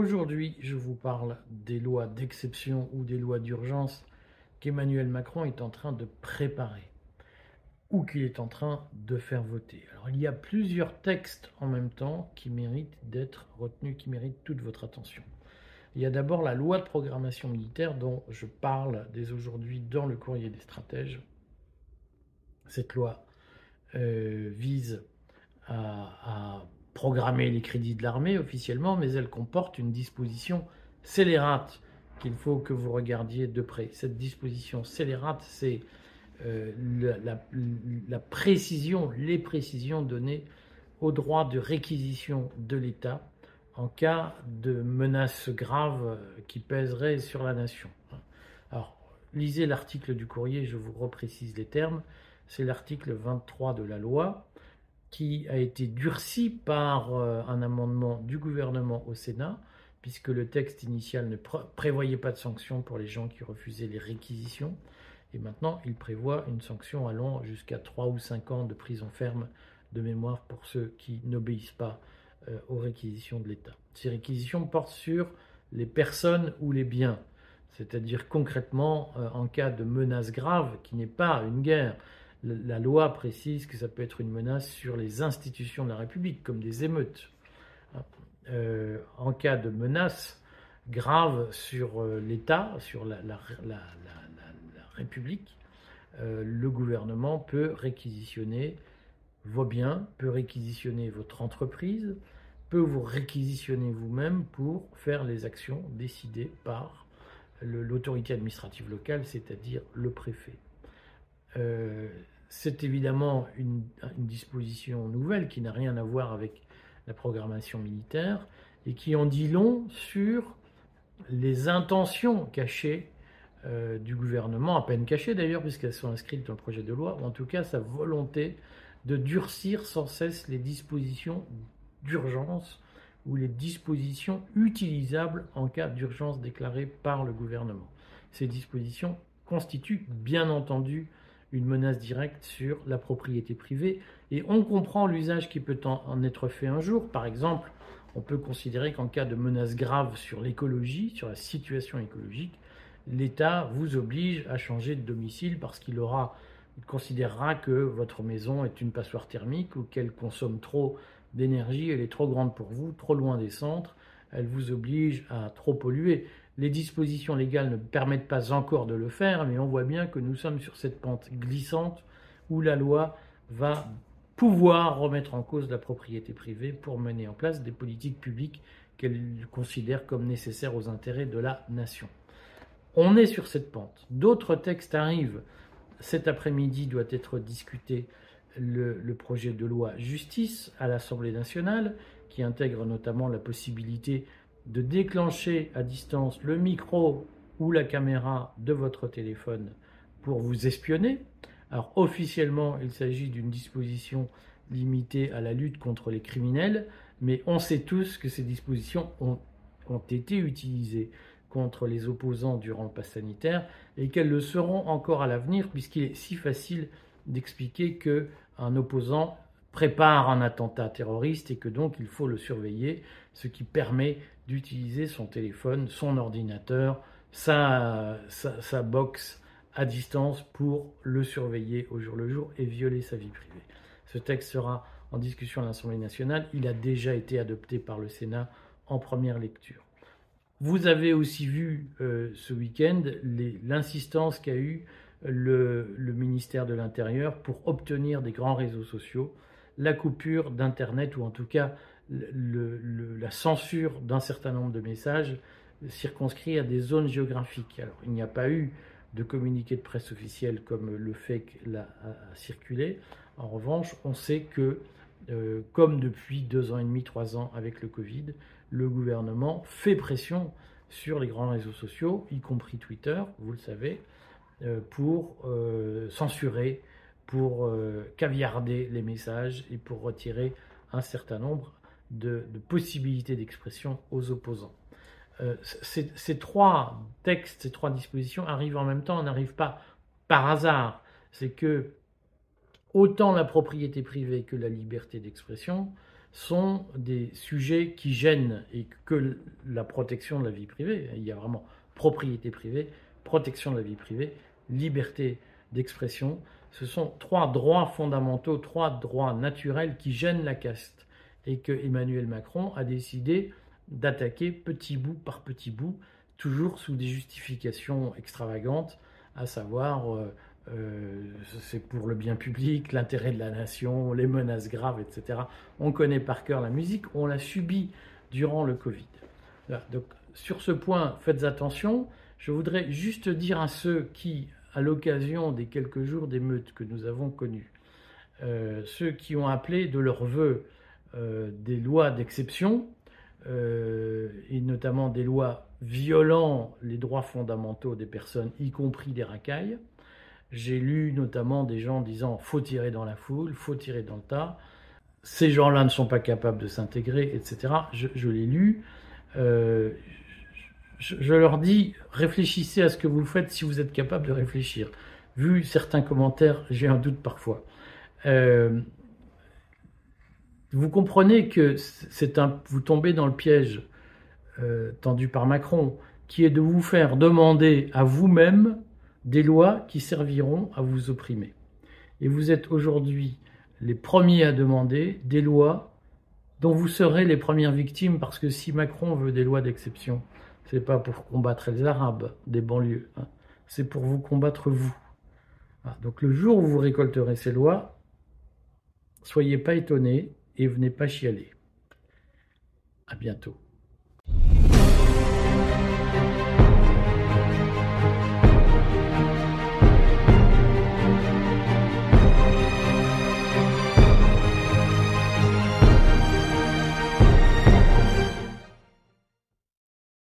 Aujourd'hui, je vous parle des lois d'exception ou des lois d'urgence qu'Emmanuel Macron est en train de préparer ou qu'il est en train de faire voter. Alors il y a plusieurs textes en même temps qui méritent d'être retenus, qui méritent toute votre attention. Il y a d'abord la loi de programmation militaire dont je parle dès aujourd'hui dans le courrier des stratèges. Cette loi euh, vise à, programmer les crédits de l'armée officiellement, mais elle comporte une disposition scélérate qu'il faut que vous regardiez de près. Cette disposition scélérate, c'est euh, la, précision, les précisions données au droit de réquisition de l'État en cas de menaces graves qui pèseraient sur la nation. Alors, lisez l'article du courrier, je vous reprécise les termes. C'est l'article 23 de la loi qui a été durci par euh, un amendement du gouvernement au Sénat, puisque le texte initial ne prévoyait pas de sanctions pour les gens qui refusaient les réquisitions. Et maintenant, il prévoit une sanction allant jusqu'à 3 ou 5 ans de prison ferme de mémoire pour ceux qui n'obéissent pas euh, aux réquisitions de l'État. Ces réquisitions portent sur les personnes ou les biens, c'est-à-dire concrètement euh, en cas de menace grave qui n'est pas une guerre, la loi précise que ça peut être une menace sur les institutions de la République, comme des émeutes. Euh, en cas de menace grave sur euh, l'État, sur la, République, euh, le gouvernement peut réquisitionner vos biens, peut réquisitionner votre entreprise, peut vous réquisitionner vous-même pour faire les actions décidées par l'autorité administrative locale, c'est-à-dire le préfet. Euh, c'est évidemment une, disposition nouvelle qui n'a rien à voir avec la programmation militaire et qui en dit long sur les intentions cachées euh, du gouvernement, à peine cachées d'ailleurs, puisqu'elles sont inscrites dans le projet de loi, ou en tout cas sa volonté de durcir sans cesse les dispositions d'urgence ou les dispositions utilisables en cas d'urgence déclarée par le gouvernement. Ces dispositions constituent bien entendu une menace directe sur la propriété privée. Et on comprend l'usage qui peut en être fait un jour. Par exemple, on peut considérer qu'en cas de menace grave sur l'écologie, sur la situation écologique, l'État vous oblige à changer de domicile parce qu'il aura, considérera que votre maison est une passoire thermique ou qu'elle consomme trop d'énergie, elle est trop grande pour vous, trop loin des centres, elle vous oblige à trop polluer. Les dispositions légales ne permettent pas encore de le faire, mais on voit bien que nous sommes sur cette pente glissante où la loi va pouvoir remettre en cause la propriété privée pour mener en place des politiques publiques qu'elle considère comme nécessaires aux intérêts de la nation. On est sur cette pente. D'autres textes arrivent. Cet après-midi doit être discuté le, projet de loi justice à l'Assemblée nationale, qui intègre notamment la possibilité de déclencher à distance le micro ou la caméra de votre téléphone pour vous espionner. Alors officiellement, il s'agit d'une disposition limitée à la lutte contre les criminels, mais on sait tous que ces dispositions ont, ont été utilisées contre les opposants durant le pass sanitaire et qu'elles le seront encore à l'avenir puisqu'il est si facile d'expliquer que un opposant prépare un attentat terroriste et que donc il faut le surveiller, ce qui permet d'utiliser son téléphone, son ordinateur, sa, box à distance pour le surveiller au jour le jour et violer sa vie privée. Ce texte sera en discussion à l'Assemblée nationale. Il a déjà été adopté par le Sénat en première lecture. Vous avez aussi vu euh, ce week-end l'insistance qu'a eu le, ministère de l'Intérieur pour obtenir des grands réseaux sociaux la coupure d'Internet ou en tout cas la censure d'un certain nombre de messages circonscrits à des zones géographiques. Alors, il n'y a pas eu de communiqué de presse officiel comme le fait l'a circulé. En revanche, on sait que, euh, comme depuis deux ans et demi, trois ans avec le Covid, le gouvernement fait pression sur les grands réseaux sociaux, y compris Twitter, vous le savez, euh, pour euh, censurer, pour caviarder les messages et pour retirer un certain nombre de, possibilités d'expression aux opposants. Euh, ces, trois textes, ces trois dispositions arrivent en même temps, n'arrivent pas par hasard. C'est que autant la propriété privée que la liberté d'expression sont des sujets qui gênent et que la protection de la vie privée, il y a vraiment propriété privée, protection de la vie privée, liberté d'expression, ce sont trois droits fondamentaux, trois droits naturels qui gênent la caste et que Emmanuel Macron a décidé d'attaquer petit bout par petit bout, toujours sous des justifications extravagantes, à savoir euh, euh, c'est pour le bien public, l'intérêt de la nation, les menaces graves, etc. On connaît par cœur la musique, on l'a subi durant le Covid. Donc sur ce point, faites attention. Je voudrais juste dire à ceux qui, à l'occasion des quelques jours d'émeutes que nous avons connues, euh, ceux qui ont appelé de leur vœu des lois d'exception, et notamment des lois violant les droits fondamentaux des personnes, y compris des racailles, j'ai lu notamment des gens disant faut tirer dans la foule, faut tirer dans le tas. Ces gens-là ne sont pas capables de s'intégrer, etc. Je, l'ai lu. Euh, je, leur dis réfléchissez à ce que vous faites si vous êtes capable de réfléchir. Vu certains commentaires, j'ai un doute parfois. Euh, vous comprenez que c'est un, vous tombez dans le piège euh, tendu par Macron, qui est de vous faire demander à vous-même des lois qui serviront à vous opprimer. Et vous êtes aujourd'hui les premiers à demander des lois dont vous serez les premières victimes, parce que si Macron veut des lois d'exception, c'est pas pour combattre les Arabes des banlieues, hein. c'est pour vous combattre vous. Donc le jour où vous récolterez ces lois, soyez pas étonnés et venez pas chialer. À bientôt.